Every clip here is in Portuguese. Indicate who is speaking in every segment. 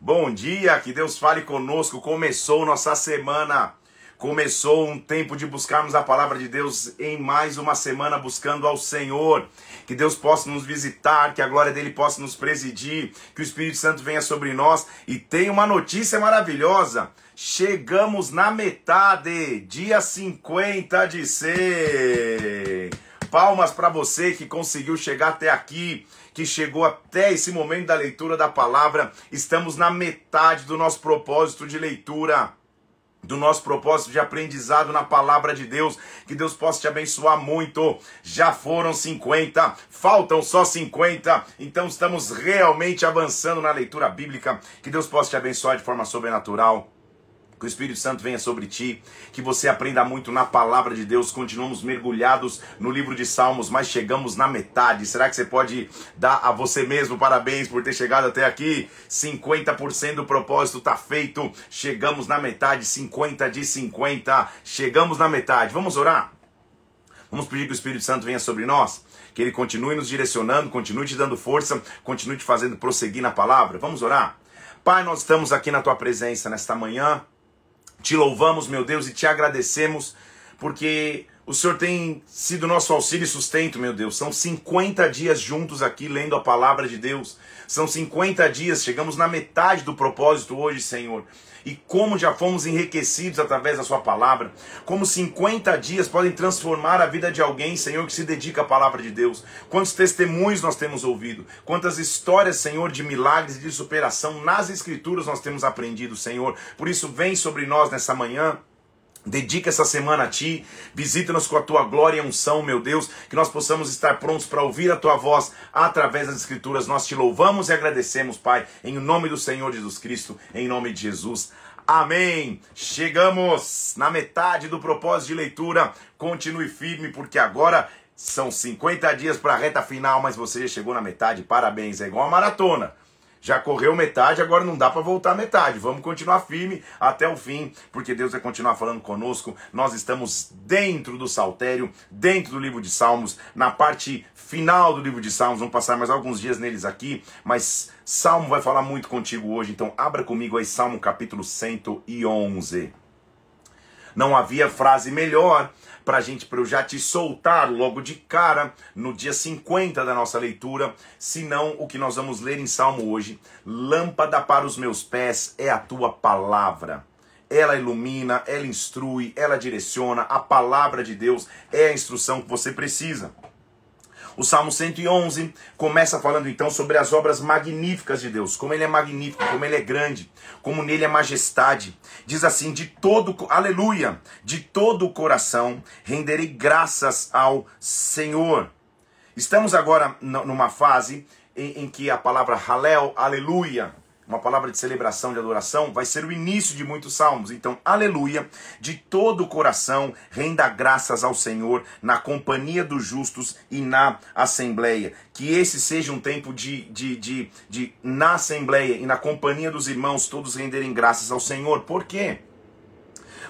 Speaker 1: Bom dia, que Deus fale conosco. Começou nossa semana. Começou um tempo de buscarmos a palavra de Deus em mais uma semana buscando ao Senhor. Que Deus possa nos visitar, que a glória dele possa nos presidir, que o Espírito Santo venha sobre nós. E tem uma notícia maravilhosa. Chegamos na metade, dia 50 de ser. Palmas para você que conseguiu chegar até aqui, que chegou até esse momento da leitura da palavra. Estamos na metade do nosso propósito de leitura do nosso propósito de aprendizado na palavra de Deus. Que Deus possa te abençoar muito. Já foram 50, faltam só 50. Então estamos realmente avançando na leitura bíblica. Que Deus possa te abençoar de forma sobrenatural. Que o Espírito Santo venha sobre ti, que você aprenda muito na palavra de Deus. Continuamos mergulhados no livro de Salmos, mas chegamos na metade. Será que você pode dar a você mesmo parabéns por ter chegado até aqui? 50% do propósito está feito. Chegamos na metade, 50 de 50. Chegamos na metade. Vamos orar? Vamos pedir que o Espírito Santo venha sobre nós, que ele continue nos direcionando, continue te dando força, continue te fazendo prosseguir na palavra. Vamos orar? Pai, nós estamos aqui na tua presença nesta manhã. Te louvamos, meu Deus, e te agradecemos, porque o Senhor tem sido nosso auxílio e sustento, meu Deus. São 50 dias juntos aqui lendo a palavra de Deus. São 50 dias, chegamos na metade do propósito hoje, Senhor. E como já fomos enriquecidos através da Sua palavra, como 50 dias podem transformar a vida de alguém, Senhor, que se dedica à palavra de Deus. Quantos testemunhos nós temos ouvido, quantas histórias, Senhor, de milagres e de superação nas Escrituras nós temos aprendido, Senhor. Por isso, vem sobre nós nessa manhã. Dedica essa semana a Ti, visita-nos com a Tua glória e unção, meu Deus, que nós possamos estar prontos para ouvir a Tua voz através das Escrituras. Nós te louvamos e agradecemos, Pai, em nome do Senhor Jesus Cristo, em nome de Jesus. Amém. Chegamos na metade do propósito de leitura. Continue firme, porque agora são 50 dias para a reta final, mas você já chegou na metade. Parabéns, é igual a maratona. Já correu metade, agora não dá para voltar metade. Vamos continuar firme até o fim, porque Deus vai continuar falando conosco. Nós estamos dentro do saltério, dentro do livro de Salmos, na parte final do livro de Salmos. Vamos passar mais alguns dias neles aqui, mas Salmo vai falar muito contigo hoje. Então abra comigo aí Salmo capítulo 111. Não havia frase melhor para gente, para eu já te soltar logo de cara no dia 50 da nossa leitura, senão o que nós vamos ler em Salmo hoje. Lâmpada para os meus pés é a tua palavra. Ela ilumina, ela instrui, ela direciona. A palavra de Deus é a instrução que você precisa. O Salmo 111 começa falando então sobre as obras magníficas de Deus, como ele é magnífico, como ele é grande, como nele é majestade. Diz assim: de todo, aleluia, de todo o coração renderei graças ao Senhor. Estamos agora numa fase em, em que a palavra halel, aleluia, uma palavra de celebração, de adoração, vai ser o início de muitos salmos. Então, aleluia, de todo o coração, renda graças ao Senhor na companhia dos justos e na assembleia. Que esse seja um tempo de, de, de, de na assembleia e na companhia dos irmãos, todos renderem graças ao Senhor. Por quê?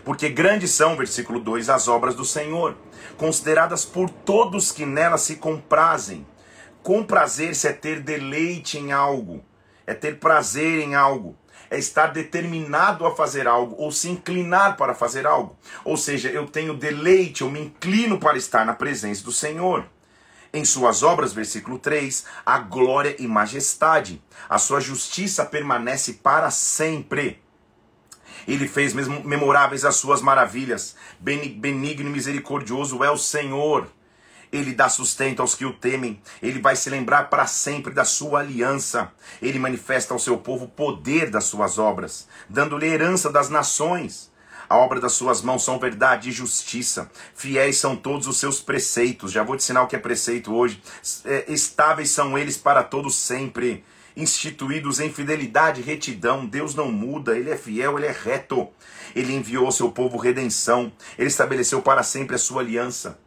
Speaker 1: Porque grandes são, versículo 2, as obras do Senhor, consideradas por todos que nelas se comprazem. Comprazer-se é ter deleite em algo é ter prazer em algo, é estar determinado a fazer algo ou se inclinar para fazer algo. Ou seja, eu tenho deleite, eu me inclino para estar na presença do Senhor. Em suas obras, versículo 3, a glória e majestade, a sua justiça permanece para sempre. Ele fez memoráveis as suas maravilhas. Benigno e misericordioso é o Senhor. Ele dá sustento aos que o temem. Ele vai se lembrar para sempre da sua aliança. Ele manifesta ao seu povo o poder das suas obras, dando-lhe herança das nações. A obra das suas mãos são verdade e justiça. Fiéis são todos os seus preceitos. Já vou te ensinar o que é preceito hoje. É, estáveis são eles para todos sempre. Instituídos em fidelidade e retidão. Deus não muda, ele é fiel, ele é reto. Ele enviou ao seu povo redenção. Ele estabeleceu para sempre a sua aliança.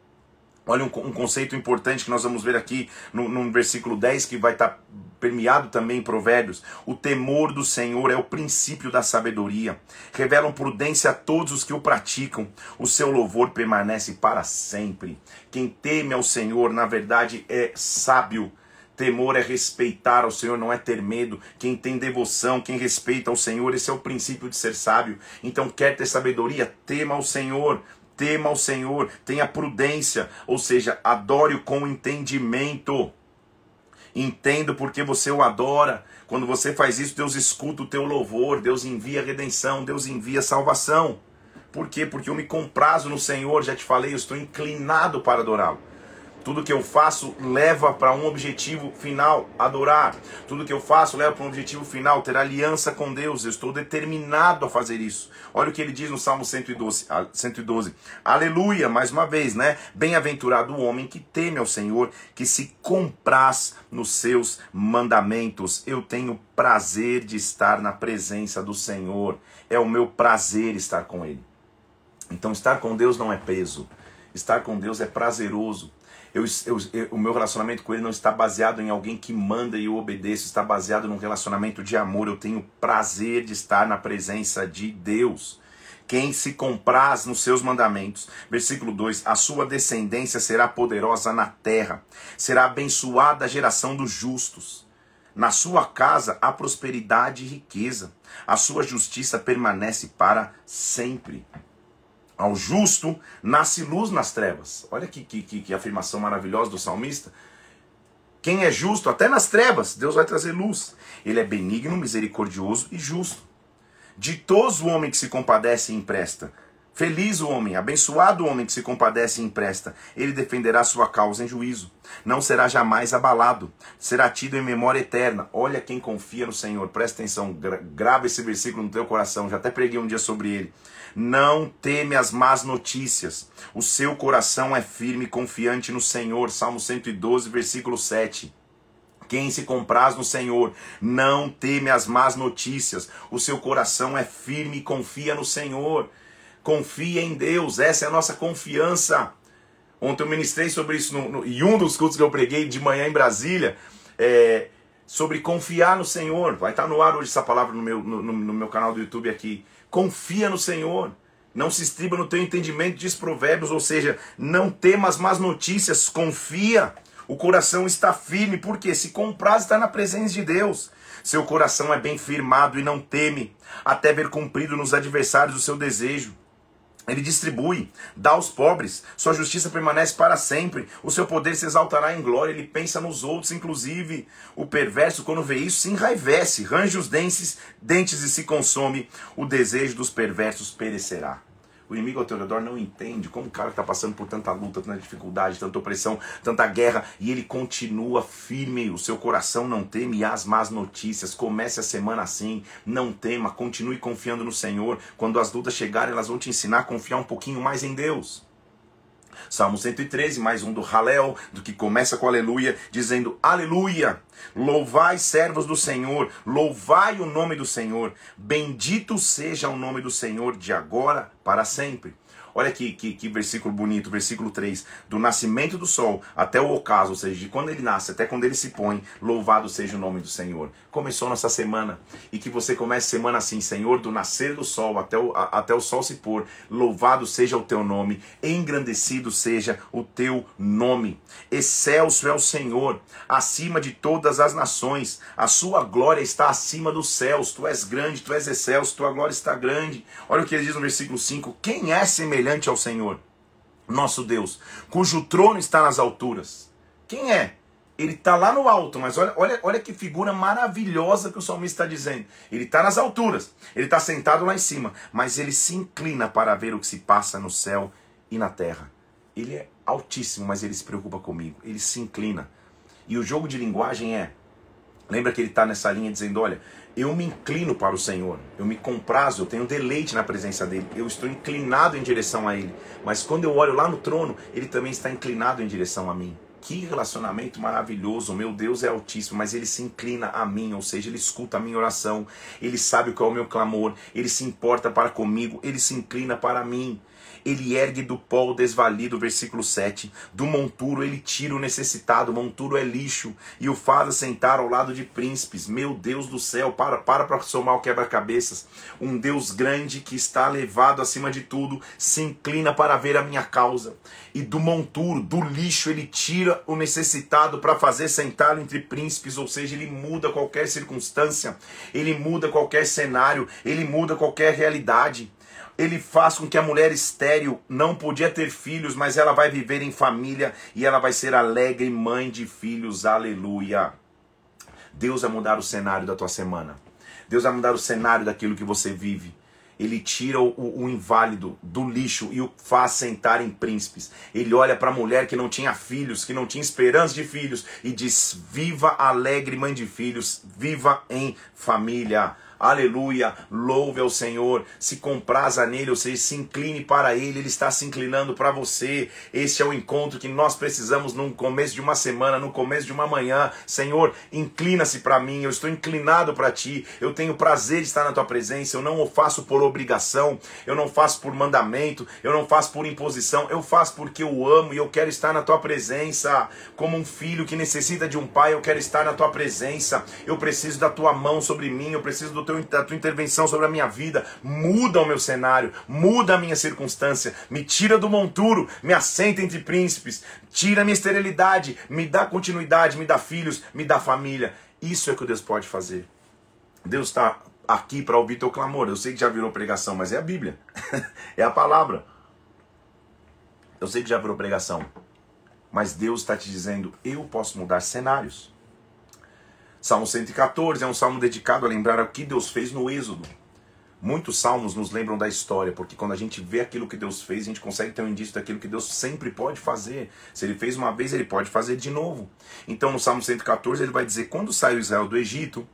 Speaker 1: Olha um, um, conceito importante que nós vamos ver aqui no, no versículo 10, que vai estar tá permeado também em Provérbios. O temor do Senhor é o princípio da sabedoria. Revelam prudência a todos os que o praticam. O seu louvor permanece para sempre. Quem teme ao Senhor, na verdade, é sábio Temor é respeitar ao Senhor, não é ter medo. Quem tem devoção, quem respeita ao Senhor, esse é o princípio de ser sábio. Então, quer ter sabedoria? Tema ao Senhor. Tema ao Senhor, tenha prudência, ou seja, adore-o com entendimento. Entendo porque você o adora. Quando você faz isso, Deus escuta o teu louvor, Deus envia redenção, Deus envia salvação. Por quê? Porque eu me comprazo no Senhor, já te falei, eu estou inclinado para adorá-lo. Tudo que eu faço leva para um objetivo final, adorar. Tudo que eu faço leva para um objetivo final, ter aliança com Deus. Eu estou determinado a fazer isso. Olha o que ele diz no Salmo 112. 112. Aleluia, mais uma vez, né? Bem-aventurado o homem que teme ao Senhor, que se compraz nos seus mandamentos. Eu tenho prazer de estar na presença do Senhor. É o meu prazer estar com Ele. Então, estar com Deus não é peso. Estar com Deus é prazeroso. Eu, eu, eu, o meu relacionamento com Ele não está baseado em alguém que manda e eu obedeço, está baseado num relacionamento de amor. Eu tenho prazer de estar na presença de Deus. Quem se compraz nos seus mandamentos. Versículo 2: A sua descendência será poderosa na terra, será abençoada a geração dos justos. Na sua casa há prosperidade e riqueza, a sua justiça permanece para sempre. Ao justo nasce luz nas trevas. Olha que, que, que, afirmação maravilhosa do salmista. Quem é justo, até nas trevas, Deus vai trazer luz. Ele é benigno, misericordioso e justo. Ditoso o homem que se compadece e empresta. Feliz o homem, abençoado o homem que se compadece e empresta. Ele defenderá sua causa em juízo. Não será jamais abalado. Será tido em memória eterna. Olha quem confia no Senhor. Presta atenção, grava esse versículo no teu coração. Já até preguei um dia sobre ele. Não teme as más notícias. O seu coração é firme e confiante no Senhor. Salmo 112, versículo 7. Quem se compraz no Senhor não teme as más notícias. O seu coração é firme e confia no Senhor. Confia em Deus. Essa é a nossa confiança. Ontem eu ministrei sobre isso no, no, em um dos cultos que eu preguei de manhã em Brasília. É, sobre confiar no Senhor. Vai estar no ar hoje essa palavra no meu, no, no meu canal do YouTube aqui. Confia no Senhor. Não se estriba no teu entendimento, diz Provérbios, ou seja, não temas más notícias, confia. O coração está firme, porque se compraz está na presença de Deus. Seu coração é bem firmado e não teme, até ver cumprido nos adversários o seu desejo. Ele distribui, dá aos pobres, sua justiça permanece para sempre, o seu poder se exaltará em glória, ele pensa nos outros, inclusive. O perverso, quando vê isso, se enraivece, range os dentes, dentes e se consome, o desejo dos perversos perecerá. O inimigo ao teu redor não entende como o cara está passando por tanta luta, tanta dificuldade, tanta opressão, tanta guerra, e ele continua firme. O seu coração não teme as más notícias. Comece a semana assim, não tema, continue confiando no Senhor. Quando as lutas chegarem, elas vão te ensinar a confiar um pouquinho mais em Deus. Salmo 113, mais um do Halel, do que começa com aleluia, dizendo aleluia. Louvai servos do Senhor, louvai o nome do Senhor. Bendito seja o nome do Senhor de agora para sempre. Olha que, que, que, versículo bonito, versículo 3. Do nascimento do sol até o ocaso, ou seja, de quando ele nasce até quando ele se põe, louvado seja o nome do Senhor. Começou nossa semana e que você comece a semana assim, Senhor, do nascer do sol até o, a, até o sol se pôr, louvado seja o teu nome, engrandecido seja o teu nome. Excelso é o Senhor, acima de todas as nações, a sua glória está acima dos céus. Tu és grande, tu és excelso, tua glória está grande. Olha o que ele diz no versículo 5: Quem é semelhante? semelhante ao Senhor, nosso Deus, cujo trono está nas alturas. Quem é? Ele está lá no alto, mas olha, olha, olha que figura maravilhosa que o salmista está dizendo. Ele está nas alturas, ele está sentado lá em cima, mas ele se inclina para ver o que se passa no céu e na terra. Ele é altíssimo, mas ele se preocupa comigo, ele se inclina. E o jogo de linguagem é: lembra que ele está nessa linha dizendo: olha, eu me inclino para o Senhor, eu me comprazo, eu tenho deleite na presença dele, eu estou inclinado em direção a ele. Mas quando eu olho lá no trono, ele também está inclinado em direção a mim. Que relacionamento maravilhoso, meu Deus é altíssimo, mas ele se inclina a mim, ou seja, ele escuta a minha oração, ele sabe qual é o meu clamor, ele se importa para comigo, ele se inclina para mim. Ele ergue do pó o desvalido, versículo 7. Do monturo ele tira o necessitado, o monturo é lixo, e o faz assentar ao lado de príncipes. Meu Deus do céu, para para para somar o quebra-cabeças. Um Deus grande que está elevado acima de tudo, se inclina para ver a minha causa. E do monturo, do lixo, ele tira o necessitado para fazer sentar entre príncipes, ou seja, ele muda qualquer circunstância, ele muda qualquer cenário, ele muda qualquer realidade ele faz com que a mulher estéril não podia ter filhos, mas ela vai viver em família e ela vai ser alegre mãe de filhos. Aleluia. Deus vai mudar o cenário da tua semana. Deus vai mudar o cenário daquilo que você vive. Ele tira o, o, inválido do lixo e o faz sentar em príncipes. Ele olha para a mulher que não tinha filhos, que não tinha esperança de filhos, e diz: Viva alegre, mãe de filhos, viva em família aleluia, louve ao Senhor, se compraza nele, ou seja, se incline para ele, ele está se inclinando para você. Este é o encontro que nós precisamos no começo de uma semana, no começo de uma manhã. Senhor, inclina-se para mim, eu estou inclinado para ti, eu tenho prazer de estar na tua presença, eu não o faço por obrigação, eu não faço por mandamento, eu não faço por imposição, eu faço porque eu amo e eu quero estar na tua presença. Como um filho que necessita de um pai, eu quero estar na tua presença. Eu preciso da tua mão sobre mim, eu preciso do teu, da tua intervenção sobre a minha vida, muda o meu cenário, muda a minha circunstância, me tira do monturo, me assenta entre príncipes, tira a minha esterilidade, me dá continuidade, me dá filhos, me dá família. Isso é que Deus pode fazer. Deus está aqui para ouvir teu clamor. Eu sei que já virou pregação, mas é a Bíblia, é a palavra. Eu sei que já virou pregação, mas Deus está te dizendo: eu posso mudar cenários. Salmo 114 é um salmo dedicado a lembrar o que Deus fez no Êxodo. Muitos salmos nos lembram da história, porque quando a gente vê aquilo que Deus fez, a gente consegue ter um indício daquilo que Deus sempre pode fazer. Se ele fez uma vez, ele pode fazer de novo. Então, no Salmo 114, ele vai dizer: Quando saiu Israel do Egito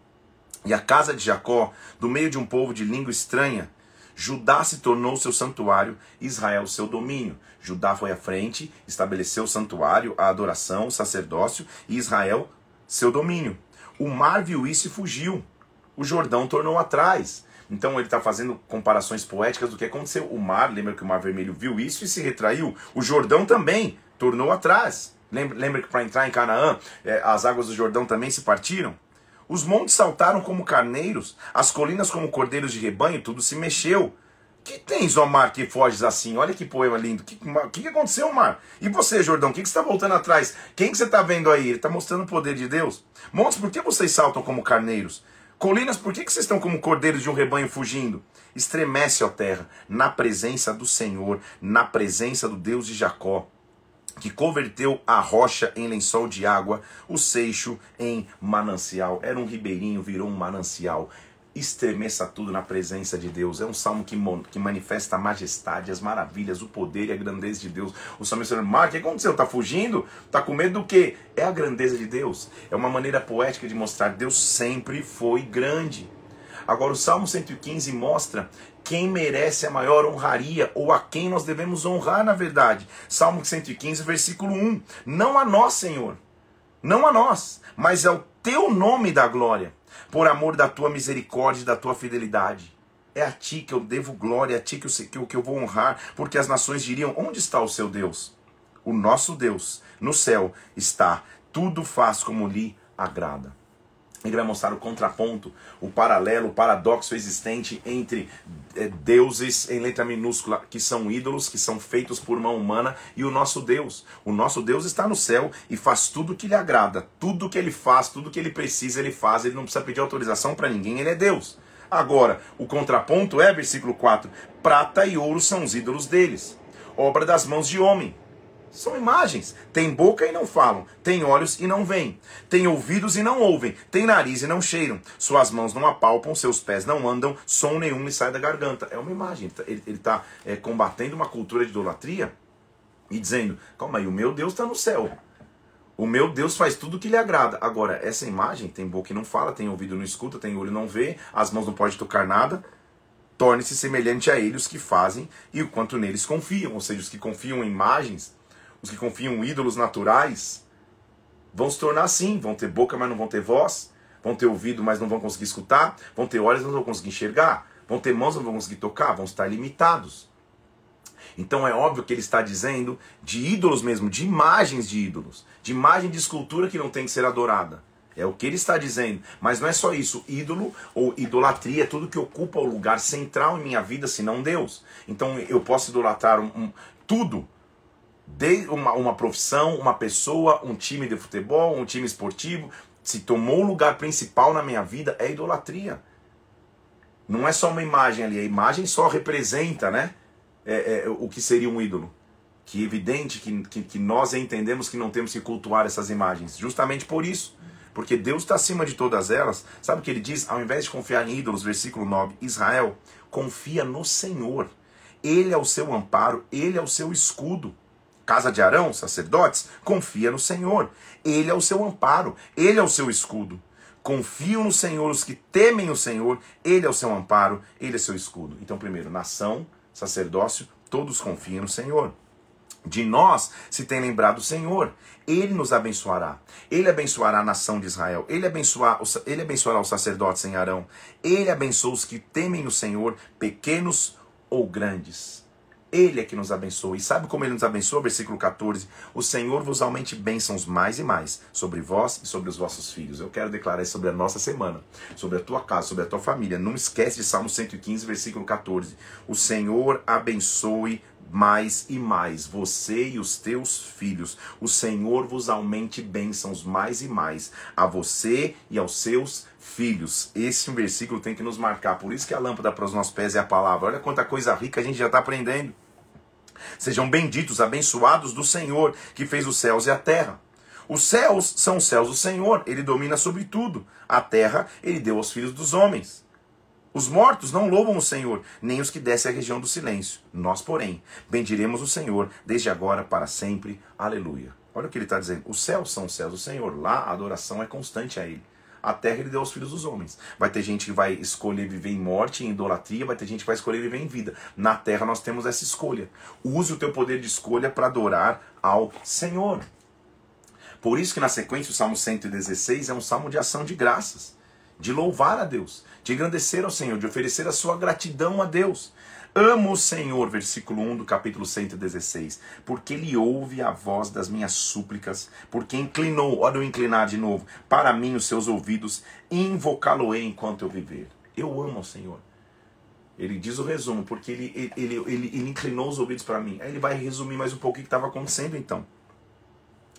Speaker 1: e a casa de Jacó, do meio de um povo de língua estranha, Judá se tornou seu santuário, Israel seu domínio. Judá foi à frente, estabeleceu o santuário, a adoração, o sacerdócio, e Israel seu domínio. O mar viu isso e fugiu. O Jordão tornou atrás. Então ele está fazendo comparações poéticas do que aconteceu. O mar, lembra que o Mar Vermelho viu isso e se retraiu. O Jordão também tornou atrás. Lembra, lembra que para entrar em Canaã, é, as águas do Jordão também se partiram? Os montes saltaram como carneiros, as colinas como cordeiros de rebanho, tudo se mexeu. Que tens, ó mar, que foges assim? Olha que poema lindo. O que, que, que, aconteceu, mar? E você, Jordão, o que, que você está voltando atrás? Quem que você está vendo aí? Ele está mostrando o poder de Deus. Montes, por que vocês saltam como carneiros? Colinas, por que, que vocês estão como cordeiros de um rebanho fugindo? Estremece, ó terra, na presença do Senhor, na presença do Deus de Jacó, que converteu a rocha em lençol de água, o seixo em manancial. Era um ribeirinho, virou um manancial estremeça tudo na presença de Deus. É um salmo que, que manifesta a majestade, as maravilhas, o poder e a grandeza de Deus. O salmista dizendo, Mar, o que aconteceu? Está fugindo? Está com medo do quê? É a grandeza de Deus. É uma maneira poética de mostrar que Deus sempre foi grande. Agora, o Salmo 115 mostra quem merece a maior honraria ou a quem nós devemos honrar, na verdade. Salmo 115, versículo 1. Não a nós, Senhor, não a nós, mas ao teu nome da glória por amor da tua misericórdia e da tua fidelidade. É a ti que eu devo glória, é a ti que eu, que eu vou honrar, porque as nações diriam: onde está o seu Deus? O nosso Deus no céu está, tudo faz como lhe agrada. Ele vai mostrar o contraponto, o paralelo, o paradoxo existente entre é, deuses em letra minúscula, que são ídolos, que são feitos por mão humana, e o nosso Deus. O nosso Deus está no céu e faz tudo o que lhe agrada. Tudo que ele faz, tudo que ele precisa, ele faz. Ele não precisa pedir autorização para ninguém, ele é Deus. Agora, o contraponto é, versículo 4: prata e ouro são os ídolos deles, obra das mãos de homem. São imagens. Tem boca e não falam, tem olhos e não veem, tem ouvidos e não ouvem, tem nariz e não cheiram, suas mãos não apalpam, seus pés não andam, som nenhum lhe sai da garganta. É uma imagem. Ele está é, combatendo uma cultura de idolatria e dizendo: calma aí, o meu Deus está no céu. O meu Deus faz tudo o que lhe agrada. Agora, essa imagem tem boca e não fala, tem ouvido e não escuta, tem olho e não vê, as mãos não podem tocar nada. Torne-se semelhante a ele os que fazem e o quanto neles confiam. Ou seja, os que confiam em imagens os que confiam em ídolos naturais, vão se tornar assim: vão ter boca, mas não vão ter voz, vão ter ouvido, mas não vão conseguir escutar, vão ter olhos, mas não vão conseguir enxergar, vão ter mãos, mas não vão conseguir tocar, vão estar limitados. Então é óbvio que ele está dizendo de ídolos mesmo, de imagens de ídolos, de imagem de escultura que não tem que ser adorada. É o que ele está dizendo. Mas não é só isso. Ídolo ou idolatria é tudo que ocupa o lugar central em minha vida, senão Deus. Então eu posso idolatrar um, um, tudo. De uma, uma profissão, uma pessoa, um time de futebol, um time esportivo. Se tomou o lugar principal na minha vida, é idolatria. Não é só uma imagem ali. A imagem só representa né, é, é, o que seria um ídolo que é evidente que, que, que, nós entendemos que não temos que cultuar essas imagens, justamente por isso porque Deus está acima de todas elas. Sabe o que ele diz? Ao invés de confiar em ídolos, versículo 9, Israel, confia no Senhor. Ele é o seu amparo, ele é o seu escudo. Casa de Arão, sacerdotes, confia no Senhor. Ele é o seu amparo, ele é o seu escudo. Confiam no Senhor os que temem o Senhor, ele é o seu amparo, ele é seu escudo. Então, primeiro, nação, sacerdócio, todos confiam no Senhor. De nós se tem lembrado o Senhor. Ele nos abençoará. Ele abençoará a nação de Israel. Ele, abençoará, ele abençoará os sacerdotes em Arão. Ele abençoa os que temem o Senhor, pequenos ou grandes. Ele é que nos abençoa. E sabe como ele nos abençoa? Versículo 14: O Senhor vos aumente bênçãos mais e mais sobre vós e sobre os vossos filhos. Eu quero declarar isso sobre a nossa semana, sobre a tua casa, sobre a tua família. Não esquece de Salmo 115, versículo 14. O Senhor abençoe mais e mais, você e os teus filhos. O Senhor vos aumente bênçãos mais e mais, a você e aos seus filhos. Esse versículo tem que nos marcar. Por isso que a lâmpada para os nossos pés é a palavra. Olha quanta coisa rica a gente já está aprendendo. Sejam benditos, abençoados do Senhor, que fez os céus e a terra. Os céus são os céus do Senhor, ele domina sobre tudo. A terra ele deu aos filhos dos homens. Os mortos não louvam o Senhor, nem os que descem à região do silêncio. Nós, porém, bendiremos o Senhor desde agora para sempre. Aleluia. Olha o que ele está dizendo. Os céus são os céus do Senhor. Lá a adoração é constante a Ele. A terra ele deu aos filhos dos homens. Vai ter gente que vai escolher viver em morte, em idolatria, vai ter gente que vai escolher viver em vida. Na terra nós temos essa escolha. Use o teu poder de escolha para adorar ao Senhor. Por isso que na sequência o Salmo 116 é um salmo de ação de graças de louvar a Deus, de engrandecer ao Senhor, de oferecer a sua gratidão a Deus. Amo o Senhor, versículo 1 do capítulo 116, porque ele ouve a voz das minhas súplicas, porque inclinou, olha eu inclinar de novo, para mim os seus ouvidos, invocá-lo-ei enquanto eu viver. Eu amo o Senhor. Ele diz o resumo, porque ele, ele, ele, ele, inclinou os ouvidos para mim. Aí ele vai resumir mais um pouco o que estava acontecendo então.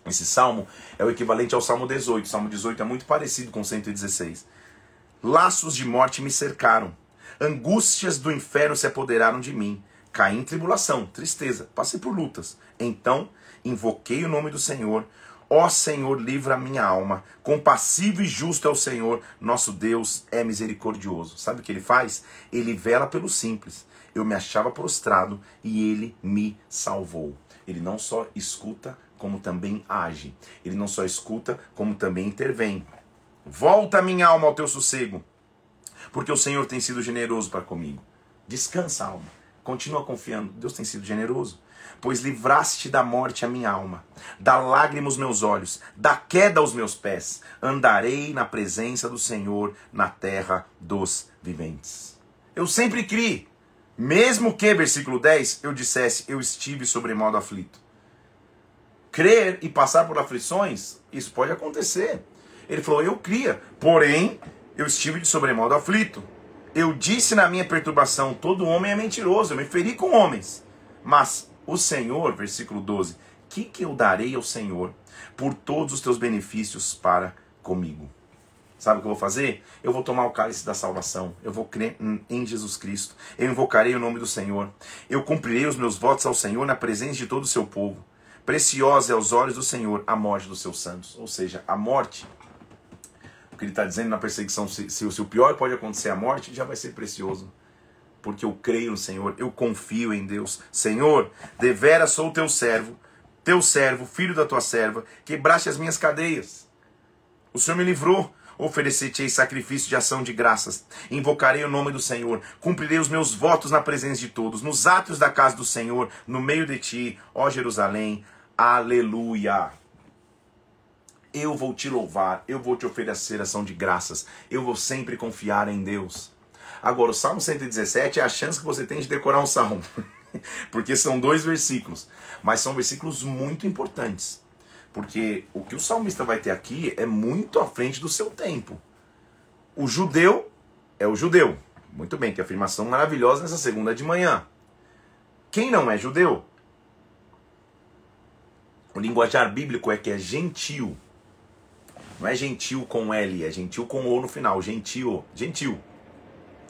Speaker 1: Esse salmo é o equivalente ao salmo 18. O salmo 18 é muito parecido com o 116. Laços de morte me cercaram. Angústias do inferno se apoderaram de mim. Caí em tribulação, tristeza, passei por lutas. Então invoquei o nome do Senhor. Ó Senhor, livra a minha alma. Compassivo e justo é o Senhor, nosso Deus é misericordioso. Sabe o que ele faz? Ele vela pelo simples. Eu me achava prostrado e ele me salvou. Ele não só escuta, como também age. Ele não só escuta, como também intervém. Volta minha alma ao teu sossego, porque o Senhor tem sido generoso para comigo. Descansa, alma. Continua confiando. Deus tem sido generoso. Pois livraste da morte a minha alma, da lágrima os meus olhos, da queda aos meus pés. Andarei na presença do Senhor na terra dos viventes. Eu sempre criei, mesmo que, versículo 10, eu dissesse, eu estive sobremodo aflito. Crer e passar por aflições, isso pode acontecer. Ele falou: Eu cria, porém eu estive de sobremodo aflito. Eu disse na minha perturbação: Todo homem é mentiroso, eu me feri com homens. Mas o Senhor, versículo 12: Que que eu darei ao Senhor por todos os teus benefícios para comigo? Sabe o que eu vou fazer? Eu vou tomar o cálice da salvação. Eu vou crer em Jesus Cristo. Eu invocarei o nome do Senhor. Eu cumprirei os meus votos ao Senhor na presença de todo o seu povo. Preciosa é aos olhos do Senhor a morte dos seus santos. Ou seja, a morte que ele está dizendo na perseguição, se, se, se, o pior pode acontecer a morte, já vai ser precioso. Porque eu creio no Senhor, eu confio em Deus. Senhor, devera sou teu servo, teu servo, filho da tua serva, quebraste as minhas cadeias. O Senhor me livrou, oferecer-te sacrifício de ação de graças. Invocarei o nome do Senhor, cumprirei os meus votos na presença de todos, nos atos da casa do Senhor, no meio de ti, ó Jerusalém. Aleluia eu vou te louvar, eu vou te oferecer ação de graças, eu vou sempre confiar em Deus. Agora, o Salmo 117 é a chance que você tem de decorar um salmo. porque são dois versículos, mas são versículos muito importantes. Porque o que o salmista vai ter aqui é muito à frente do seu tempo. O judeu é o judeu. Muito bem, que afirmação maravilhosa nessa segunda de manhã. Quem não é judeu? O linguajar bíblico é que é gentil. Não é gentil com L, é gentil com O no final. Gentil. Gentil.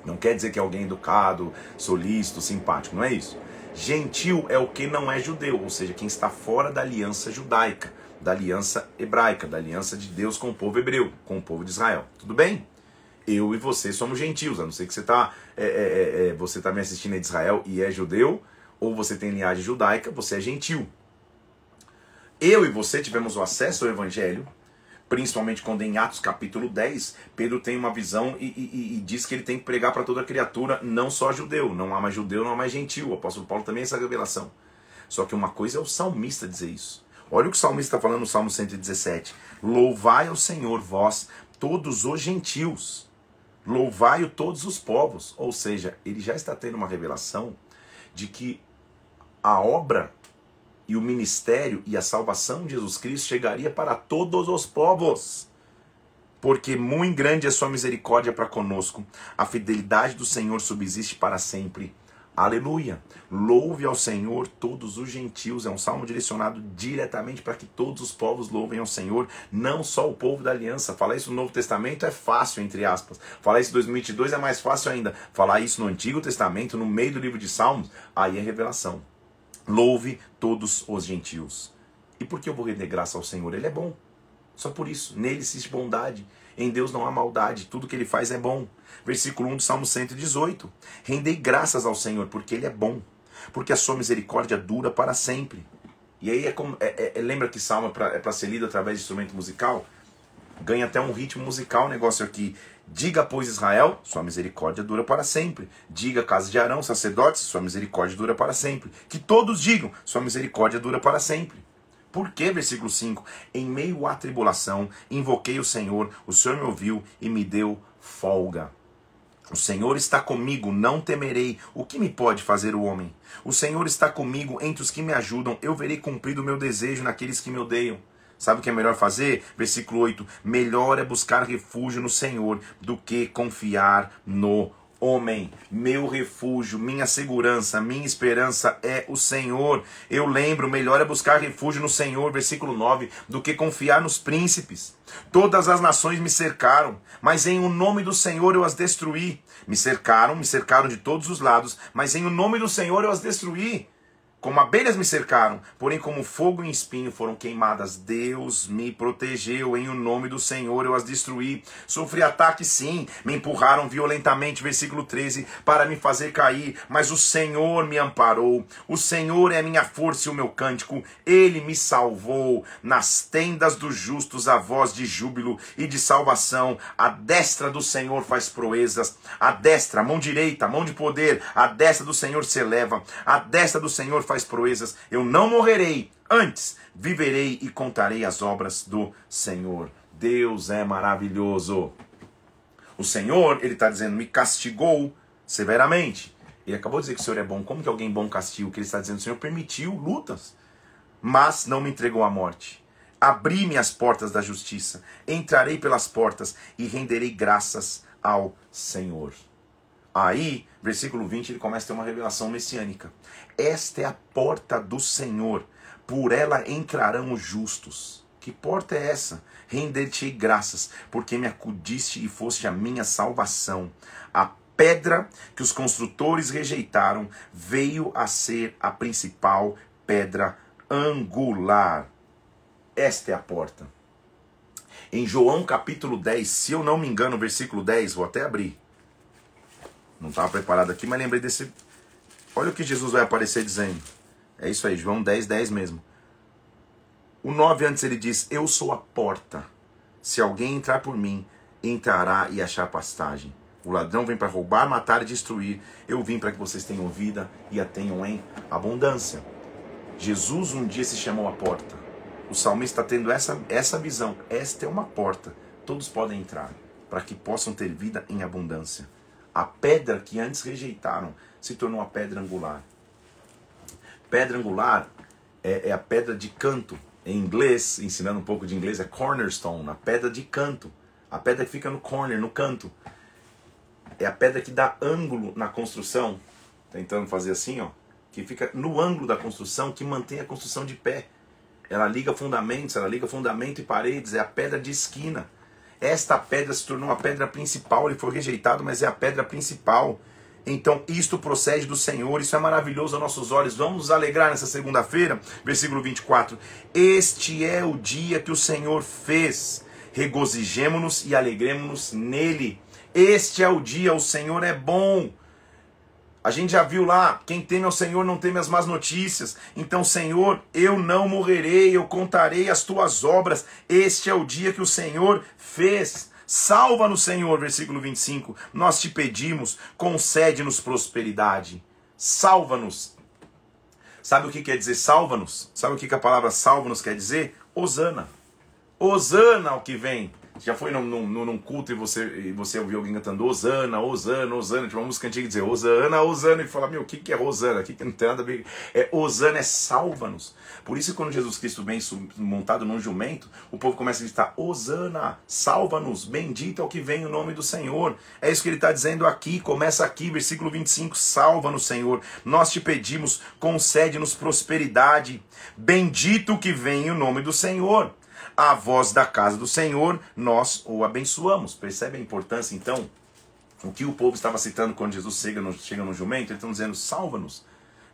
Speaker 1: Não quer dizer que é alguém educado, solícito, simpático. Não é isso. Gentil é o que não é judeu, ou seja, quem está fora da aliança judaica da aliança hebraica, da aliança de Deus com o povo hebreu, com o povo de Israel. Tudo bem? Eu e você somos gentios, a não ser que você está é, é, é, é, você tá me assistindo aí de Israel e é judeu, ou você tem linhagem judaica, você é gentil. Eu e você tivemos o acesso ao Evangelho, principalmente quando em Atos capítulo 10, Pedro tem uma visão e, e, e diz que ele tem que pregar para toda criatura, não só judeu, não há mais judeu, não há mais gentil. O apóstolo Paulo também é essa revelação. Só que uma coisa é o salmista dizer isso. Olha o que o salmista está falando no Salmo 117. Louvai ao Senhor, vós, todos os gentios. Louvai-o todos os povos. Ou seja, ele já está tendo uma revelação de que a obra e o ministério e a salvação de Jesus Cristo chegaria para todos os povos. Porque muito grande é sua misericórdia para conosco. A fidelidade do Senhor subsiste para sempre. Aleluia! Louve ao Senhor todos os gentios. É um salmo direcionado diretamente para que todos os povos louvem ao Senhor, não só o povo da aliança. Falar isso no Novo Testamento é fácil, entre aspas. Falar isso em 2022 é mais fácil ainda. Falar isso no Antigo Testamento, no meio do livro de Salmos, aí é revelação. Louve todos os gentios. E por que eu vou render graça ao Senhor? Ele é bom. Só por isso. Nele existe bondade. Em Deus não há maldade, tudo que ele faz é bom. Versículo 1 do Salmo 118. Rendei graças ao Senhor, porque ele é bom, porque a sua misericórdia dura para sempre. E aí é como. É, é, é lembra que Salmo é para ser lido através de instrumento musical? Ganha até um ritmo musical o negócio aqui. Diga, pois, Israel, sua misericórdia dura para sempre. Diga, casa de Arão, sacerdotes, sua misericórdia dura para sempre. Que todos digam, sua misericórdia dura para sempre. Por que, versículo 5? Em meio à tribulação, invoquei o Senhor, o Senhor me ouviu e me deu folga. O Senhor está comigo, não temerei. O que me pode fazer o homem? O Senhor está comigo entre os que me ajudam. Eu verei cumprido o meu desejo naqueles que me odeiam. Sabe o que é melhor fazer? Versículo 8: Melhor é buscar refúgio no Senhor do que confiar no homem, meu refúgio, minha segurança, minha esperança é o Senhor. Eu lembro, melhor é buscar refúgio no Senhor, versículo 9, do que confiar nos príncipes. Todas as nações me cercaram, mas em o nome do Senhor eu as destruí. Me cercaram, me cercaram de todos os lados, mas em o nome do Senhor eu as destruí. Como abelhas me cercaram, porém como fogo e espinho foram queimadas. Deus me protegeu, em o nome do Senhor eu as destruí. Sofri ataque sim, me empurraram violentamente, versículo 13, para me fazer cair, mas o Senhor me amparou. O Senhor é minha força e o meu cântico, ele me salvou. Nas tendas dos justos a voz de júbilo e de salvação. A destra do Senhor faz proezas, a destra, a mão direita, a mão de poder, a destra do Senhor se eleva, a destra do Senhor faz proezas, eu não morrerei, antes viverei e contarei as obras do Senhor. Deus é maravilhoso. O Senhor, ele está dizendo, me castigou severamente. Ele acabou de dizer que o Senhor é bom. Como que alguém bom castiga? O que ele está dizendo? O Senhor permitiu lutas, mas não me entregou à morte. Abri-me as portas da justiça, entrarei pelas portas e renderei graças ao Senhor. Aí, versículo 20, ele começa a ter uma revelação messiânica. Esta é a porta do Senhor, por ela entrarão os justos. Que porta é essa? Render-te graças, porque me acudiste e foste a minha salvação. A pedra que os construtores rejeitaram veio a ser a principal pedra angular. Esta é a porta. Em João capítulo 10, se eu não me engano, versículo 10, vou até abrir. Não estava preparado aqui, mas lembrei desse. Olha o que Jesus vai aparecer dizendo. É isso aí, João 10, 10 mesmo. O 9 antes ele diz: Eu sou a porta. Se alguém entrar por mim, entrará e achar pastagem. O ladrão vem para roubar, matar e destruir. Eu vim para que vocês tenham vida e a tenham em abundância. Jesus um dia se chamou a porta. O salmista está tendo essa, essa visão. Esta é uma porta. Todos podem entrar para que possam ter vida em abundância. A pedra que antes rejeitaram se tornou a pedra angular. Pedra angular é, é a pedra de canto. Em inglês, ensinando um pouco de inglês, é cornerstone, a pedra de canto. A pedra que fica no corner, no canto. É a pedra que dá ângulo na construção. Tentando fazer assim, ó. Que fica no ângulo da construção, que mantém a construção de pé. Ela liga fundamentos, ela liga fundamento e paredes, é a pedra de esquina. Esta pedra se tornou a pedra principal, ele foi rejeitado, mas é a pedra principal. Então, isto procede do Senhor, isso é maravilhoso aos nossos olhos. Vamos nos alegrar nessa segunda-feira, versículo 24. Este é o dia que o Senhor fez. Regozijemo-nos e alegremos-nos nele. Este é o dia, o Senhor é bom. A gente já viu lá, quem teme ao Senhor não teme as más notícias. Então, Senhor, eu não morrerei, eu contarei as tuas obras. Este é o dia que o Senhor fez. Salva-nos, Senhor, versículo 25. Nós te pedimos, concede-nos prosperidade. Salva-nos. Sabe o que quer dizer salva-nos? Sabe o que a palavra salva-nos quer dizer? Osana. Osana ao que vem. Já foi num, num, num, culto e você, e você ouviu alguém cantando Osana, Osana, Osana, tipo uma música antiga dizer Osana, Osana, e fala, meu, o que, que é Osana? O que, que não tem nada a ver? É, Osana é salva-nos. Por isso, quando Jesus Cristo vem montado num jumento, o povo começa a gritar: Osana, salva-nos, bendito é o que vem o nome do Senhor. É isso que ele está dizendo aqui, começa aqui, versículo 25: Salva-nos, Senhor. Nós te pedimos, concede-nos prosperidade. Bendito que vem o nome do Senhor a voz da casa do Senhor, nós o abençoamos. Percebe a importância, então? O que o povo estava citando quando Jesus chega no, chega no jumento? Eles estão dizendo: salva-nos.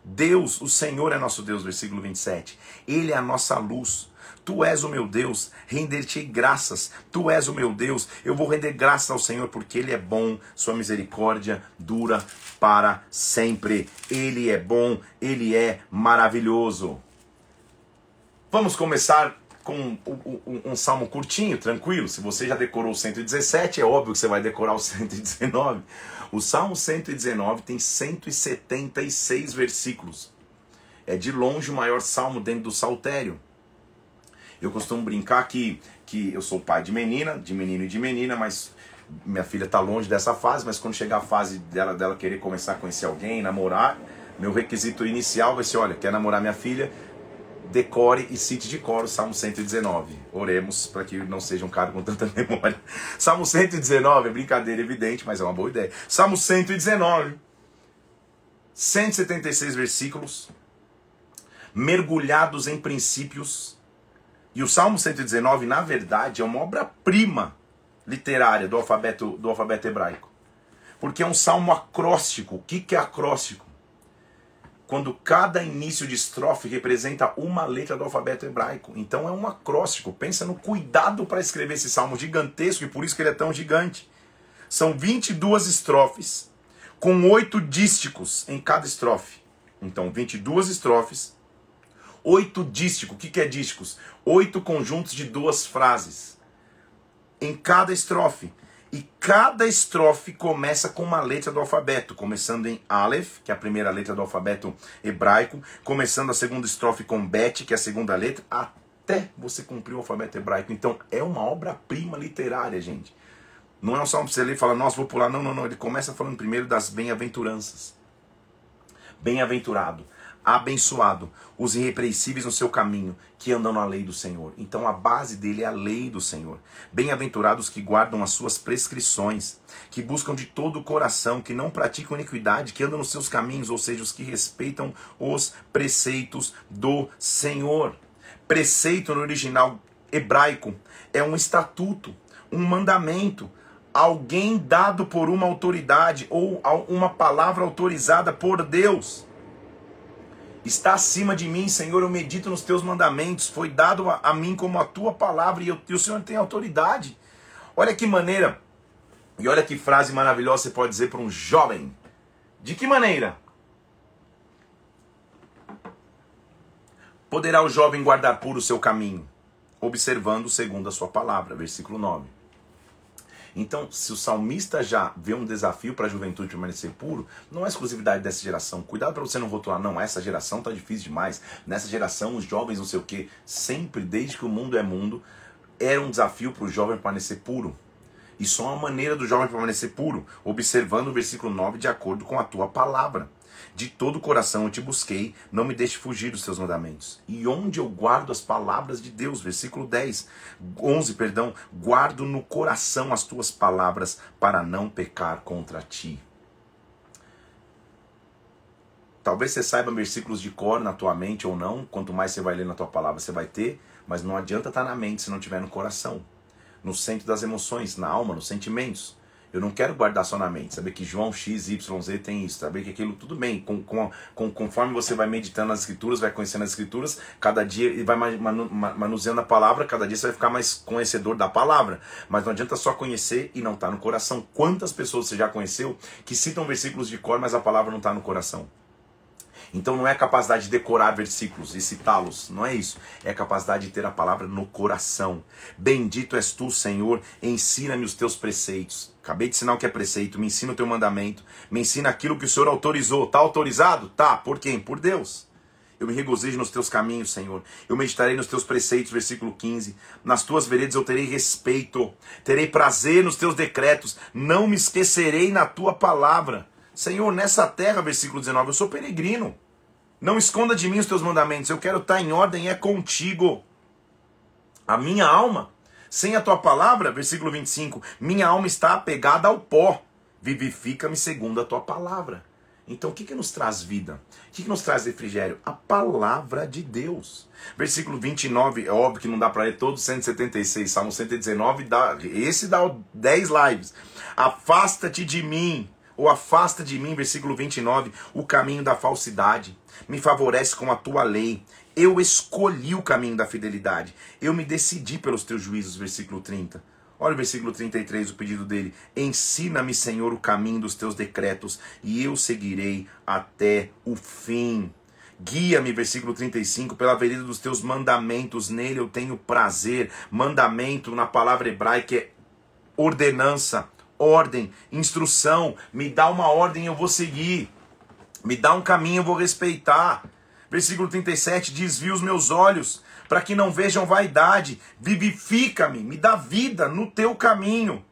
Speaker 1: Deus, o Senhor é nosso Deus, versículo 27. Ele é a nossa luz. Tu és o meu Deus, render-te graças. Tu és o meu Deus, eu vou render graças ao Senhor, porque Ele é bom, Sua misericórdia dura para sempre. Ele é bom, Ele é maravilhoso. Vamos começar com um, salmo curtinho, tranquilo. Se você já decorou o 117, é óbvio que você vai decorar o 119. O salmo 119 tem 176 versículos. É de longe o maior salmo dentro do saltério. Eu costumo brincar que, que eu sou pai de menina, de menino e de menina, mas minha filha está longe dessa fase, mas quando chegar a fase dela, dela querer começar a conhecer alguém, namorar, meu requisito inicial vai ser, olha, quer namorar minha filha, decore e cite de cor o Salmo 119. Oremos para que não seja um cara com tanta memória. Salmo 119 é brincadeira evidente, mas é uma boa ideia. Salmo 119, 176 versículos, mergulhados em princípios. E o Salmo 119, na verdade, é uma obra-prima literária do alfabeto, do alfabeto hebraico. Porque é um salmo acróstico. O que, que é acróstico? Quando cada início de estrofe representa uma letra do alfabeto hebraico. Então é um acróstico. Pensa no cuidado para escrever esse salmo gigantesco e por isso que ele é tão gigante. São 22 estrofes com oito dísticos em cada estrofe. Então, 22 estrofes, oito dísticos. O que é dísticos? Oito conjuntos de duas frases em cada estrofe. E cada estrofe começa com uma letra do alfabeto, começando em Aleph, que é a primeira letra do alfabeto hebraico, começando a segunda estrofe com Bet, que é a segunda letra, até você cumprir o alfabeto hebraico. Então é uma obra-prima literária, gente. Não é um você ler e falar, nossa, vou pular. Não, não, não. Ele começa falando primeiro das bem-aventuranças. Bem-aventurado abençoado os irrepreensíveis no seu caminho, que andam na lei do Senhor. Então a base dele é a lei do Senhor. Bem-aventurados que guardam as suas prescrições, que buscam de todo o coração, que não praticam iniquidade, que andam nos seus caminhos, ou seja, os que respeitam os preceitos do Senhor. Preceito no original hebraico é um estatuto, um mandamento, alguém dado por uma autoridade ou uma palavra autorizada por Deus. Está acima de mim, Senhor, eu medito nos teus mandamentos. Foi dado a, a mim como a tua palavra e, eu, e o Senhor tem autoridade. Olha que maneira, e olha que frase maravilhosa você pode dizer para um jovem. De que maneira? Poderá o jovem guardar puro o seu caminho, observando segundo a sua palavra. Versículo 9. Então, se o salmista já vê um desafio para a juventude permanecer puro, não é exclusividade dessa geração. Cuidado para você não rotular, não, essa geração está difícil demais. Nessa geração, os jovens não sei o quê. Sempre, desde que o mundo é mundo, era um desafio para o jovem permanecer puro. E só uma maneira do jovem permanecer puro, observando o versículo 9 de acordo com a tua palavra. De todo o coração eu te busquei, não me deixe fugir dos teus mandamentos. E onde eu guardo as palavras de Deus, versículo 10, 11, perdão, guardo no coração as tuas palavras para não pecar contra ti. Talvez você saiba versículos de cor na tua mente ou não, quanto mais você vai ler na tua palavra, você vai ter, mas não adianta estar na mente se não tiver no coração, no centro das emoções, na alma, nos sentimentos. Eu não quero guardar só na mente, saber que João X, Y, Z tem isso, saber que aquilo tudo bem. Com, com, com, conforme você vai meditando nas escrituras, vai conhecendo as escrituras, cada dia e vai manu, manuseando a palavra, cada dia você vai ficar mais conhecedor da palavra. Mas não adianta só conhecer e não estar tá no coração. Quantas pessoas você já conheceu que citam versículos de cor, mas a palavra não está no coração? Então não é a capacidade de decorar versículos e citá-los, não é isso. É a capacidade de ter a palavra no coração. Bendito és tu, Senhor, ensina-me os teus preceitos. Acabei de ensinar o que é preceito, me ensina o teu mandamento, me ensina aquilo que o Senhor autorizou. Tá autorizado? Tá. Por quem? Por Deus. Eu me regozijo nos teus caminhos, Senhor. Eu meditarei nos teus preceitos, versículo 15. Nas tuas veredas eu terei respeito, terei prazer nos teus decretos, não me esquecerei na tua palavra. Senhor, nessa terra, versículo 19, eu sou peregrino. Não esconda de mim os teus mandamentos. Eu quero estar em ordem, é contigo. A minha alma, sem a tua palavra, versículo 25, minha alma está apegada ao pó. Vivifica-me segundo a tua palavra. Então, o que, que nos traz vida? O que, que nos traz refrigério? A palavra de Deus. Versículo 29, é óbvio que não dá para ler todos 176, Salmo 119, dá, esse dá 10 lives. Afasta-te de mim, ou afasta de mim, versículo 29, o caminho da falsidade me favorece com a tua lei. Eu escolhi o caminho da fidelidade. Eu me decidi pelos teus juízos, versículo 30. Olha o versículo 33, o pedido dele. Ensina-me, Senhor, o caminho dos teus decretos, e eu seguirei até o fim. Guia-me, versículo 35, pela vereda dos teus mandamentos, nele eu tenho prazer. Mandamento, na palavra hebraica, é ordenança, ordem, instrução. Me dá uma ordem, eu vou seguir. Me dá um caminho, eu vou respeitar. Versículo 37: Desvia os meus olhos, para que não vejam vaidade. Vivifica-me, me dá vida no teu caminho.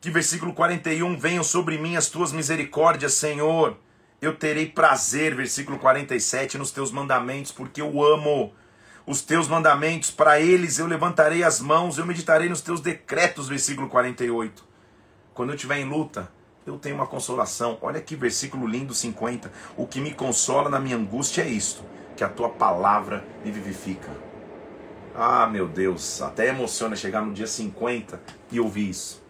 Speaker 1: Que versículo 41: Venham sobre mim as tuas misericórdias, Senhor. Eu terei prazer, versículo 47, nos teus mandamentos, porque eu amo os teus mandamentos. Para eles eu levantarei as mãos, eu meditarei nos teus decretos, versículo 48. Quando eu estiver em luta, eu tenho uma consolação. Olha que versículo lindo 50. O que me consola na minha angústia é isto: que a tua palavra me vivifica. Ah, meu Deus, até emociona chegar no dia 50 e ouvir isso.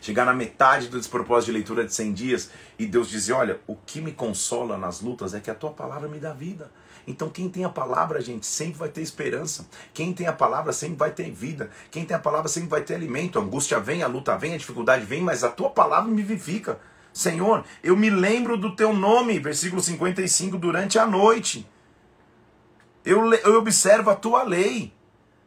Speaker 1: Chegar na metade do despropósito de leitura de 100 dias e Deus dizer: Olha, o que me consola nas lutas é que a tua palavra me dá vida. Então, quem tem a palavra, gente, sempre vai ter esperança. Quem tem a palavra sempre vai ter vida. Quem tem a palavra sempre vai ter alimento. A angústia vem, a luta vem, a dificuldade vem, mas a tua palavra me vivifica. Senhor, eu me lembro do teu nome, versículo 55, durante a noite. Eu, eu observo a tua lei,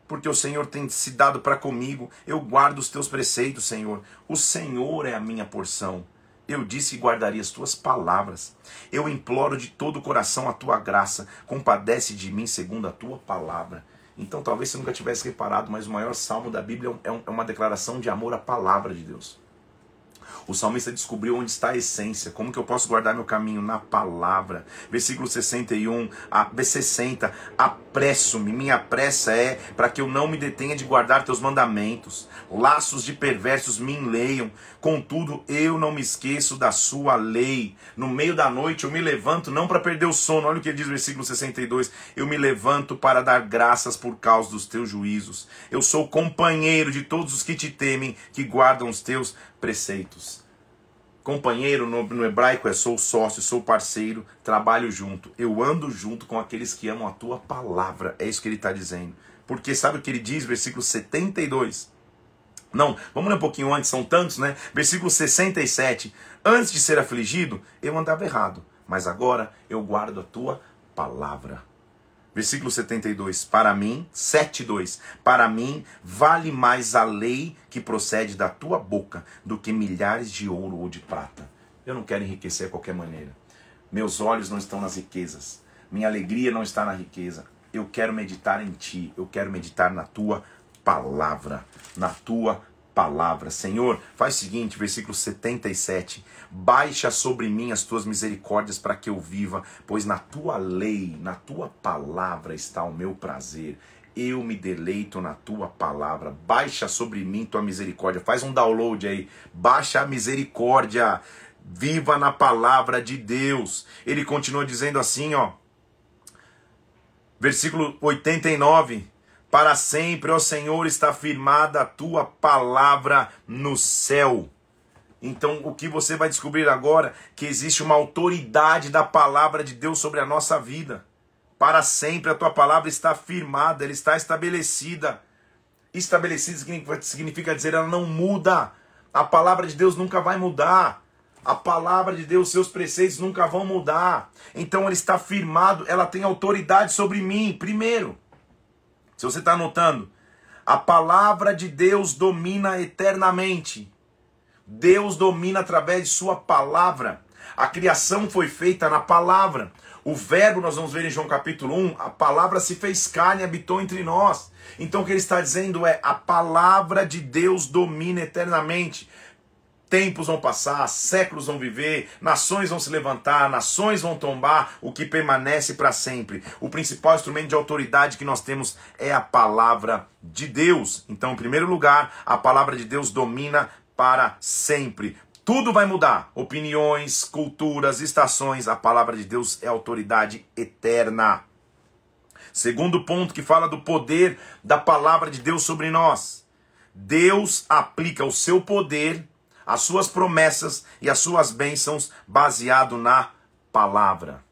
Speaker 1: porque o Senhor tem se dado para comigo. Eu guardo os teus preceitos, Senhor. O Senhor é a minha porção. Eu disse que guardaria as tuas palavras. Eu imploro de todo o coração a tua graça. Compadece de mim segundo a tua palavra. Então talvez você nunca tivesse reparado, mas o maior salmo da Bíblia é, é uma declaração de amor à palavra de Deus. O salmista descobriu onde está a essência. Como que eu posso guardar meu caminho? Na palavra. Versículo 61, a, 60. Apresso-me. Minha pressa é para que eu não me detenha de guardar teus mandamentos. Laços de perversos me enleiam. Contudo, eu não me esqueço da sua lei. No meio da noite eu me levanto não para perder o sono. Olha o que diz o versículo 62. Eu me levanto para dar graças por causa dos teus juízos. Eu sou companheiro de todos os que te temem, que guardam os teus preceitos. Companheiro no, no, hebraico é sou sócio, sou parceiro, trabalho junto. Eu ando junto com aqueles que amam a tua palavra. É isso que ele está dizendo. Porque sabe o que ele diz, versículo 72? Não, vamos ler um pouquinho antes, são tantos, né? Versículo 67. Antes de ser afligido, eu andava errado, mas agora eu guardo a tua palavra. Versículo 72. Para mim, 7:2. Para mim vale mais a lei que procede da tua boca do que milhares de ouro ou de prata. Eu não quero enriquecer de qualquer maneira. Meus olhos não estão nas riquezas. Minha alegria não está na riqueza. Eu quero meditar em ti. Eu quero meditar na tua palavra, na tua palavra. Senhor, faz o seguinte, versículo 77. Baixa sobre mim as tuas misericórdias para que eu viva, pois na tua lei, na tua palavra está o meu prazer. Eu me deleito na tua palavra. Baixa sobre mim tua misericórdia. Faz um download aí. Baixa a misericórdia. Viva na palavra de Deus. Ele continua dizendo assim, ó. Versículo 89. Para sempre, ó Senhor, está firmada a tua palavra no céu. Então, o que você vai descobrir agora que existe uma autoridade da palavra de Deus sobre a nossa vida. Para sempre a tua palavra está firmada, ela está estabelecida. Estabelecida significa dizer ela não muda. A palavra de Deus nunca vai mudar. A palavra de Deus, seus preceitos nunca vão mudar. Então ela está firmado, ela tem autoridade sobre mim, primeiro. Se você está anotando, a palavra de Deus domina eternamente. Deus domina através de Sua palavra. A criação foi feita na palavra. O verbo, nós vamos ver em João capítulo 1, a palavra se fez carne e habitou entre nós. Então o que ele está dizendo é: a palavra de Deus domina eternamente. Tempos vão passar, séculos vão viver, nações vão se levantar, nações vão tombar, o que permanece para sempre. O principal instrumento de autoridade que nós temos é a palavra de Deus. Então, em primeiro lugar, a palavra de Deus domina para sempre. Tudo vai mudar. Opiniões, culturas, estações. A palavra de Deus é autoridade eterna. Segundo ponto que fala do poder da palavra de Deus sobre nós. Deus aplica o seu poder as suas promessas e as suas bênçãos baseado na palavra.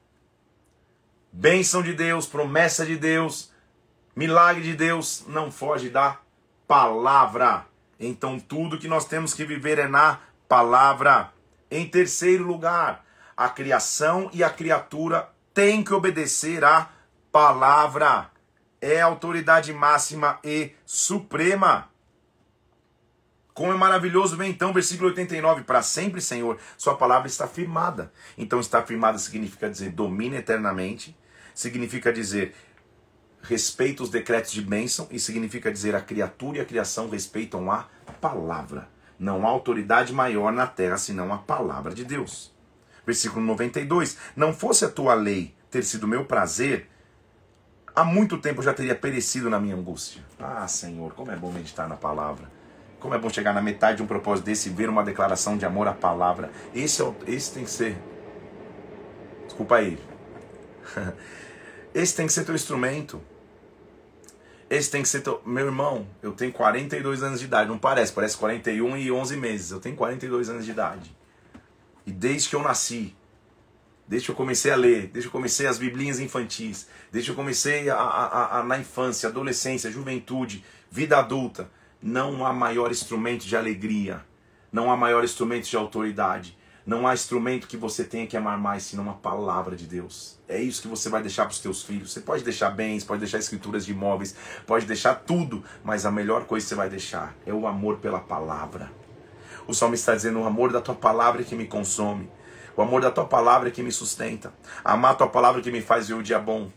Speaker 1: Bênção de Deus, promessa de Deus, milagre de Deus não foge da palavra. Então tudo que nós temos que viver é na palavra. Em terceiro lugar, a criação e a criatura têm que obedecer à palavra. É a autoridade máxima e suprema. Como é maravilhoso, vem então, versículo 89, para sempre, Senhor, sua palavra está firmada. Então, está firmada significa dizer domina eternamente, significa dizer respeita os decretos de bênção e significa dizer a criatura e a criação respeitam a palavra. Não há autoridade maior na terra senão a palavra de Deus. Versículo 92: Não fosse a tua lei ter sido meu prazer, há muito tempo eu já teria perecido na minha angústia. Ah, Senhor, como é bom meditar na palavra. Como é bom chegar na metade de um propósito desse e ver uma declaração de amor à palavra. Esse, é, esse tem que ser. Desculpa aí. Esse tem que ser teu instrumento. Esse tem que ser teu. Meu irmão, eu tenho 42 anos de idade. Não parece, parece 41 e 11 meses. Eu tenho 42 anos de idade. E desde que eu nasci, desde que eu comecei a ler, desde que eu comecei as biblinhas infantis, desde que eu comecei a, a, a, na infância, adolescência, juventude, vida adulta, não há maior instrumento de alegria, não há maior instrumento de autoridade, não há instrumento que você tenha que amar mais senão a palavra de Deus. É isso que você vai deixar para os teus filhos. Você pode deixar bens, pode deixar escrituras de imóveis, pode deixar tudo, mas a melhor coisa que você vai deixar é o amor pela palavra. O salmo está dizendo: o amor da tua palavra é que me consome, o amor da tua palavra é que me sustenta, amar a tua palavra é que me faz ver o dia bom.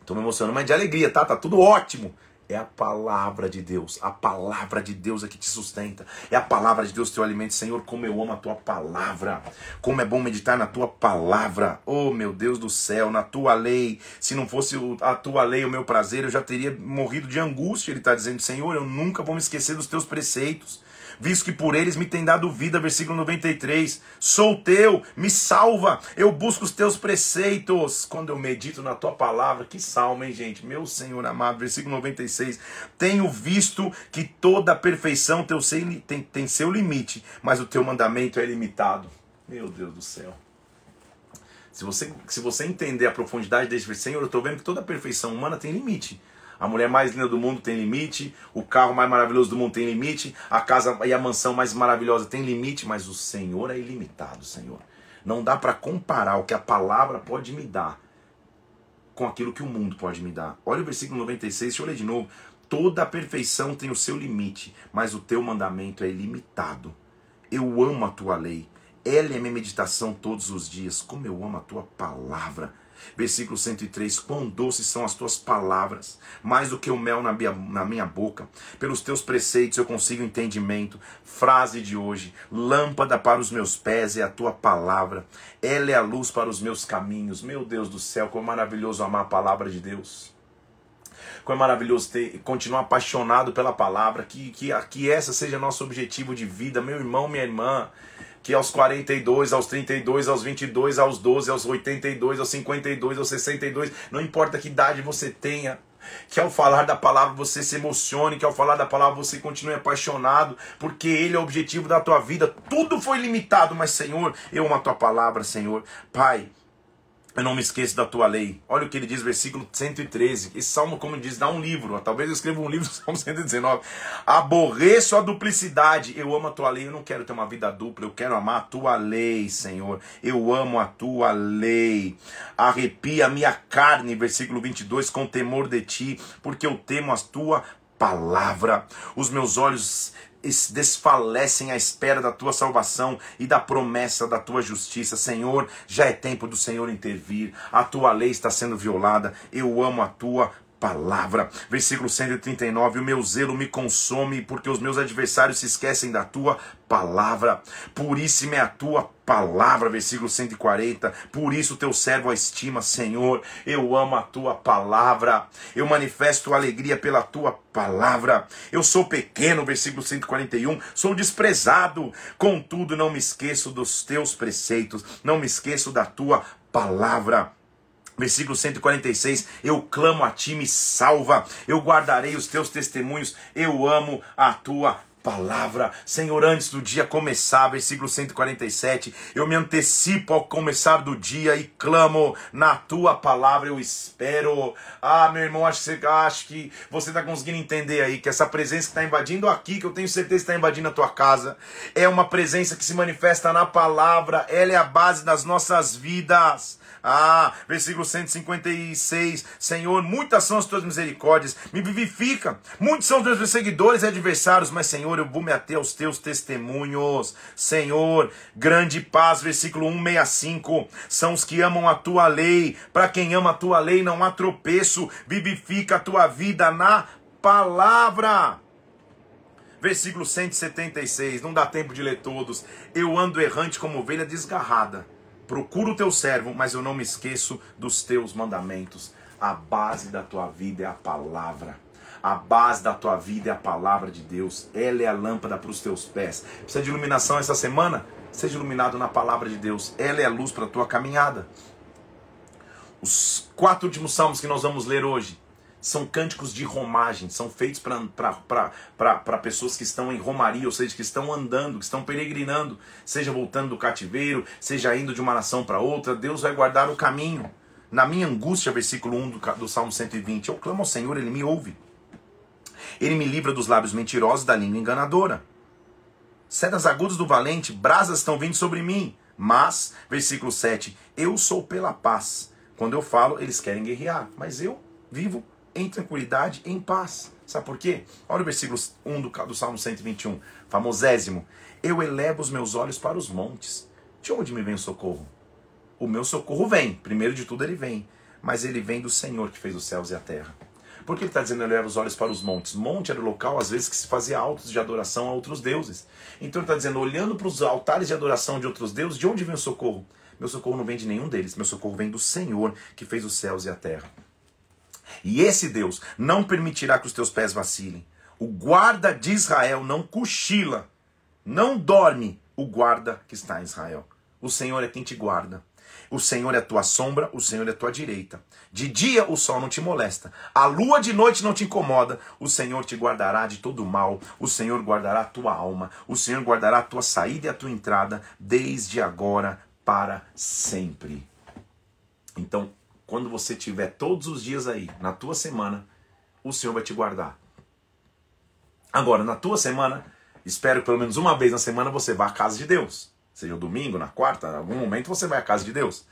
Speaker 1: Estou me emocionando, mas de alegria, tá? Tá tudo ótimo. É a palavra de Deus. A palavra de Deus é que te sustenta. É a palavra de Deus teu alimento. Senhor, como eu amo a tua palavra. Como é bom meditar na tua palavra. Oh, meu Deus do céu, na tua lei. Se não fosse a tua lei o meu prazer, eu já teria morrido de angústia. Ele está dizendo, Senhor, eu nunca vou me esquecer dos teus preceitos visto que por eles me tem dado vida, versículo 93. Sou teu, me salva, eu busco os teus preceitos. Quando eu medito na tua palavra, que salmo, hein, gente? Meu Senhor amado, versículo 96. Tenho visto que toda perfeição tem, tem seu limite, mas o teu mandamento é ilimitado. Meu Deus do céu. Se você, se você entender a profundidade desse Senhor, eu estou vendo que toda perfeição humana tem limite. A mulher mais linda do mundo tem limite, o carro mais maravilhoso do mundo tem limite, a casa e a mansão mais maravilhosa tem limite, mas o Senhor é ilimitado, Senhor. Não dá para comparar o que a palavra pode me dar com aquilo que o mundo pode me dar. Olha o versículo 96, deixa eu ler de novo. Toda a perfeição tem o seu limite, mas o teu mandamento é ilimitado. Eu amo a tua lei. Ela é minha meditação todos os dias. Como eu amo a tua palavra. Versículo 103: Quão doces são as tuas palavras, mais do que o mel na minha, na minha boca. Pelos teus preceitos eu consigo entendimento. Frase de hoje: Lâmpada para os meus pés é a tua palavra, ela é a luz para os meus caminhos. Meu Deus do céu, como maravilhoso amar a palavra de Deus. Como é maravilhoso ter, continuar apaixonado pela palavra, que, que, que essa seja nosso objetivo de vida, meu irmão, minha irmã que aos 42, aos 32, aos 22, aos 12, aos 82, aos 52, aos 62, não importa que idade você tenha, que ao falar da palavra você se emocione, que ao falar da palavra você continue apaixonado, porque Ele é o objetivo da tua vida. Tudo foi limitado, mas Senhor, eu amo a tua palavra, Senhor. Pai, eu não me esqueço da tua lei. Olha o que ele diz, versículo 113. Esse salmo, como diz, dá um livro. Talvez eu escreva um livro, Salmo 119. Aborreço a duplicidade. Eu amo a tua lei. Eu não quero ter uma vida dupla. Eu quero amar a tua lei, Senhor. Eu amo a tua lei. Arrepia a minha carne, versículo 22, com temor de ti, porque eu temo a tua palavra. Os meus olhos desfalecem à espera da tua salvação e da promessa da tua justiça. Senhor, já é tempo do Senhor intervir. A tua lei está sendo violada. Eu amo a tua palavra. Versículo 139: O meu zelo me consome, porque os meus adversários se esquecem da tua palavra. Puríssima é a tua palavra. Versículo 140: Por isso teu servo a estima, Senhor. Eu amo a tua palavra. Eu manifesto alegria pela tua palavra. Eu sou pequeno, versículo 141, sou desprezado, contudo não me esqueço dos teus preceitos, não me esqueço da tua palavra. Versículo 146: Eu clamo a ti, me salva, eu guardarei os teus testemunhos, eu amo a tua palavra. Senhor, antes do dia começar, versículo 147, eu me antecipo ao começar do dia e clamo na tua palavra, eu espero. Ah, meu irmão, acho que acho que você está conseguindo entender aí que essa presença que está invadindo aqui, que eu tenho certeza está invadindo a tua casa, é uma presença que se manifesta na palavra, ela é a base das nossas vidas. Ah, versículo 156. Senhor, muitas são as tuas misericórdias, me vivifica. Muitos são os meus perseguidores e adversários, mas Senhor, eu vou me ater aos teus testemunhos. Senhor, grande paz, versículo 165. São os que amam a tua lei. Para quem ama a tua lei, não há tropeço. Vivifica a tua vida na palavra. Versículo 176, não dá tempo de ler todos. Eu ando errante como ovelha desgarrada Procuro o teu servo, mas eu não me esqueço dos teus mandamentos. A base da tua vida é a palavra. A base da tua vida é a palavra de Deus. Ela é a lâmpada para os teus pés. Precisa de iluminação essa semana? Seja iluminado na palavra de Deus. Ela é a luz para a tua caminhada. Os quatro últimos salmos que nós vamos ler hoje são cânticos de romagem, são feitos para pessoas que estão em romaria, ou seja, que estão andando, que estão peregrinando, seja voltando do cativeiro, seja indo de uma nação para outra. Deus vai guardar o caminho. Na minha angústia, versículo 1 do, do Salmo 120, eu clamo ao Senhor, Ele me ouve. Ele me livra dos lábios mentirosos da língua enganadora. Sedas agudas do valente, brasas estão vindo sobre mim. Mas, versículo 7, eu sou pela paz. Quando eu falo, eles querem guerrear, mas eu vivo em tranquilidade, em paz. Sabe por quê? Olha o versículo 1 do, do Salmo 121, famosésimo. Eu elevo os meus olhos para os montes. De onde me vem o socorro? O meu socorro vem, primeiro de tudo ele vem, mas ele vem do Senhor que fez os céus e a terra. Por que ele está dizendo elevar os olhos para os montes? Monte era o local, às vezes, que se fazia altos de adoração a outros deuses. Então ele está dizendo, olhando para os altares de adoração de outros deuses, de onde vem o socorro? Meu socorro não vem de nenhum deles, meu socorro vem do Senhor que fez os céus e a terra. E esse Deus não permitirá que os teus pés vacilem. O guarda de Israel não cochila, não dorme o guarda que está em Israel. O Senhor é quem te guarda. O Senhor é a tua sombra, o Senhor é a tua direita. De dia o sol não te molesta, a lua de noite não te incomoda. O Senhor te guardará de todo mal, o Senhor guardará a tua alma, o Senhor guardará a tua saída e a tua entrada, desde agora para sempre. Então, quando você tiver todos os dias aí, na tua semana, o Senhor vai te guardar. Agora, na tua semana, espero que pelo menos uma vez na semana você vá à casa de Deus. Seja o domingo, na quarta, em algum momento você vai à casa de Deus.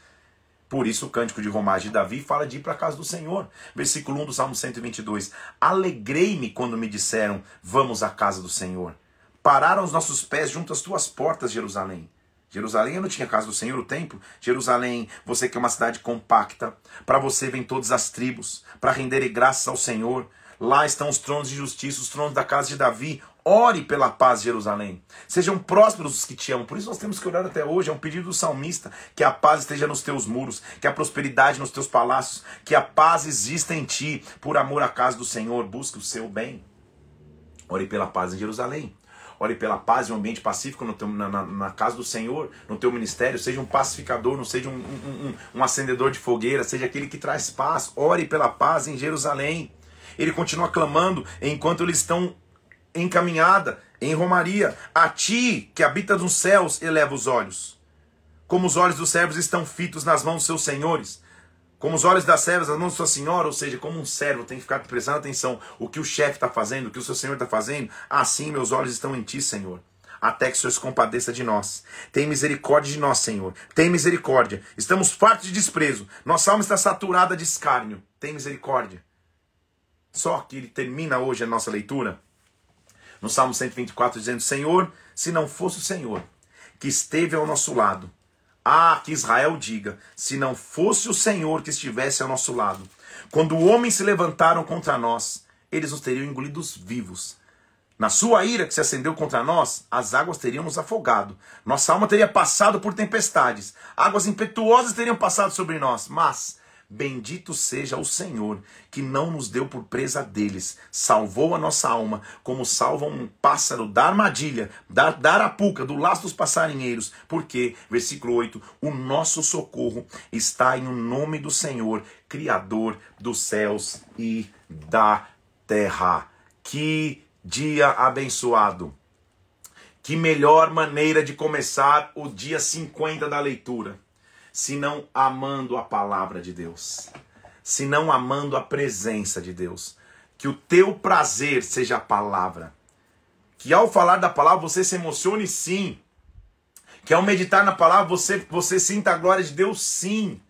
Speaker 1: Por isso o cântico de romagem de Davi fala de ir para a casa do Senhor. Versículo 1 do Salmo 122. Alegrei-me quando me disseram, vamos à casa do Senhor. Pararam os nossos pés junto às tuas portas, Jerusalém. Jerusalém não tinha casa do Senhor, o templo. Jerusalém, você que é uma cidade compacta, para você vem todas as tribos, para renderem graças ao Senhor. Lá estão os tronos de justiça, os tronos da casa de Davi. Ore pela paz Jerusalém. Sejam prósperos os que te amam. Por isso nós temos que orar até hoje. É um pedido do salmista. Que a paz esteja nos teus muros. Que a prosperidade nos teus palácios. Que a paz exista em ti. Por amor à casa do Senhor. Busque o seu bem. Ore pela paz em Jerusalém. Ore pela paz e um ambiente pacífico no teu, na, na, na, casa do Senhor, no teu ministério. Seja um pacificador, não seja um, um, um, um acendedor de fogueira. Seja aquele que traz paz. Ore pela paz em Jerusalém. Ele continua clamando enquanto eles estão encaminhada em romaria. A ti, que habita nos céus, eleva os olhos. Como os olhos dos servos estão fitos nas mãos dos seus senhores. Como os olhos das servas nas mãos de sua senhora, ou seja, como um servo tem que ficar prestando atenção o que o chefe está fazendo, o que o seu senhor está fazendo, assim meus olhos estão em ti, Senhor. Até que o Senhor se compadeça de nós. Tem misericórdia de nós, Senhor. Tem misericórdia. Estamos fartos de desprezo. Nossa alma está saturada de escárnio. Tem misericórdia. Só que ele termina hoje a nossa leitura no Salmo 124, dizendo: Senhor, se não fosse o Senhor que esteve ao nosso lado, ah, que Israel diga: se não fosse o Senhor que estivesse ao nosso lado, quando homens se levantaram contra nós, eles nos teriam engolidos vivos. Na sua ira que se acendeu contra nós, as águas teriam nos afogado. Nossa alma teria passado por tempestades. Águas impetuosas teriam passado sobre nós. Mas Bendito seja o Senhor, que não nos deu por presa deles, salvou a nossa alma, como salva um pássaro da armadilha, da, da arapuca, do laço dos passarinheiros. Porque, versículo 8, o nosso socorro está em o nome do Senhor, Criador dos céus e da terra. Que dia abençoado! Que melhor maneira de começar o dia 50 da leitura senão amando a palavra de Deus, senão amando a presença de Deus. Que o teu prazer seja a palavra. Que ao falar da palavra você se emocione sim. Que ao meditar na palavra você, você sinta a glória de Deus sim.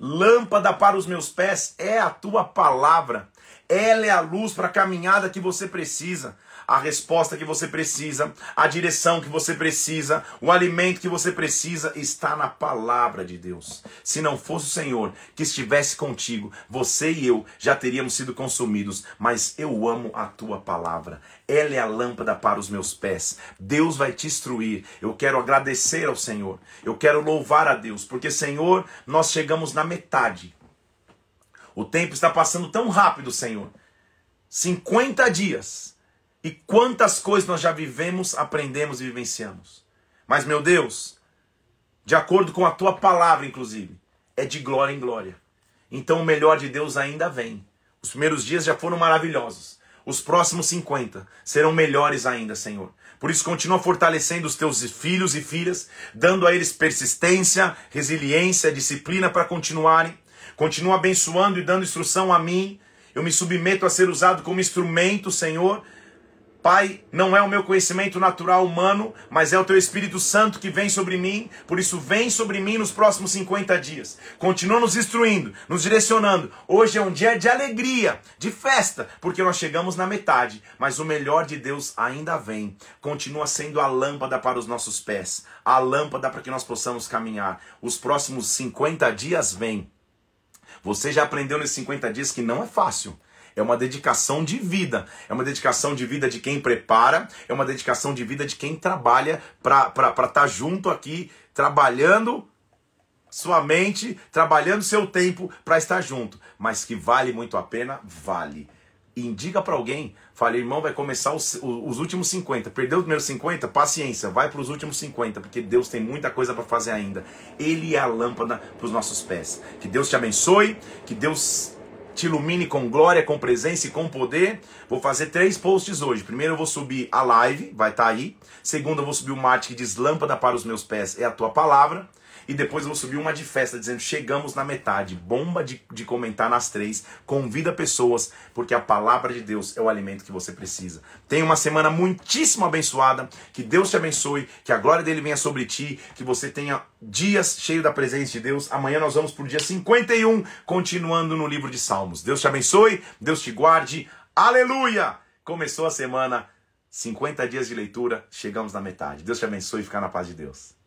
Speaker 1: Lâmpada para os meus pés é a tua palavra. Ela é a luz para a caminhada que você precisa a resposta que você precisa, a direção que você precisa, o alimento que você precisa está na palavra de Deus. Se não fosse o Senhor que estivesse contigo, você e eu já teríamos sido consumidos, mas eu amo a tua palavra. Ela é a lâmpada para os meus pés. Deus vai te instruir. Eu quero agradecer ao Senhor. Eu quero louvar a Deus, porque Senhor, nós chegamos na metade. O tempo está passando tão rápido, Senhor. 50 dias e quantas coisas nós já vivemos, aprendemos e vivenciamos. Mas, meu Deus, de acordo com a tua palavra, inclusive, é de glória em glória. Então o melhor de Deus ainda vem. Os primeiros dias já foram maravilhosos. Os próximos 50 serão melhores ainda, Senhor. Por isso, continua fortalecendo os teus filhos e filhas, dando a eles persistência, resiliência, disciplina para continuarem. Continua abençoando e dando instrução a mim. Eu me submeto a ser usado como instrumento, Senhor, Pai, não é o meu conhecimento natural humano, mas é o teu Espírito Santo que vem sobre mim, por isso vem sobre mim nos próximos 50 dias. Continua nos instruindo, nos direcionando. Hoje é um dia de alegria, de festa, porque nós chegamos na metade, mas o melhor de Deus ainda vem. Continua sendo a lâmpada para os nossos pés, a lâmpada para que nós possamos caminhar. Os próximos 50 dias vêm. Você já aprendeu nesses 50 dias que não é fácil. É uma dedicação de vida. É uma dedicação de vida de quem prepara, é uma dedicação de vida de quem trabalha para estar tá junto aqui, trabalhando sua mente, trabalhando seu tempo para estar junto. Mas que vale muito a pena, vale. Indica para alguém, fale, irmão, vai começar os, os últimos 50. Perdeu os primeiros 50? Paciência, vai para os últimos 50, porque Deus tem muita coisa para fazer ainda. Ele é a lâmpada para os nossos pés. Que Deus te abençoe, que Deus te ilumine com glória, com presença e com poder. Vou fazer três posts hoje. Primeiro eu vou subir a live, vai estar tá aí. Segundo eu vou subir o marte que diz lâmpada para os meus pés, é a tua palavra. E depois vou subir uma de festa dizendo chegamos na metade. Bomba de, de comentar nas três. Convida pessoas, porque a palavra de Deus é o alimento que você precisa. Tenha uma semana muitíssimo abençoada. Que Deus te abençoe. Que a glória dele venha sobre ti. Que você tenha dias cheios da presença de Deus. Amanhã nós vamos para o dia 51, continuando no livro de Salmos. Deus te abençoe. Deus te guarde. Aleluia! Começou a semana. 50 dias de leitura, chegamos na metade. Deus te abençoe e fica na paz de Deus.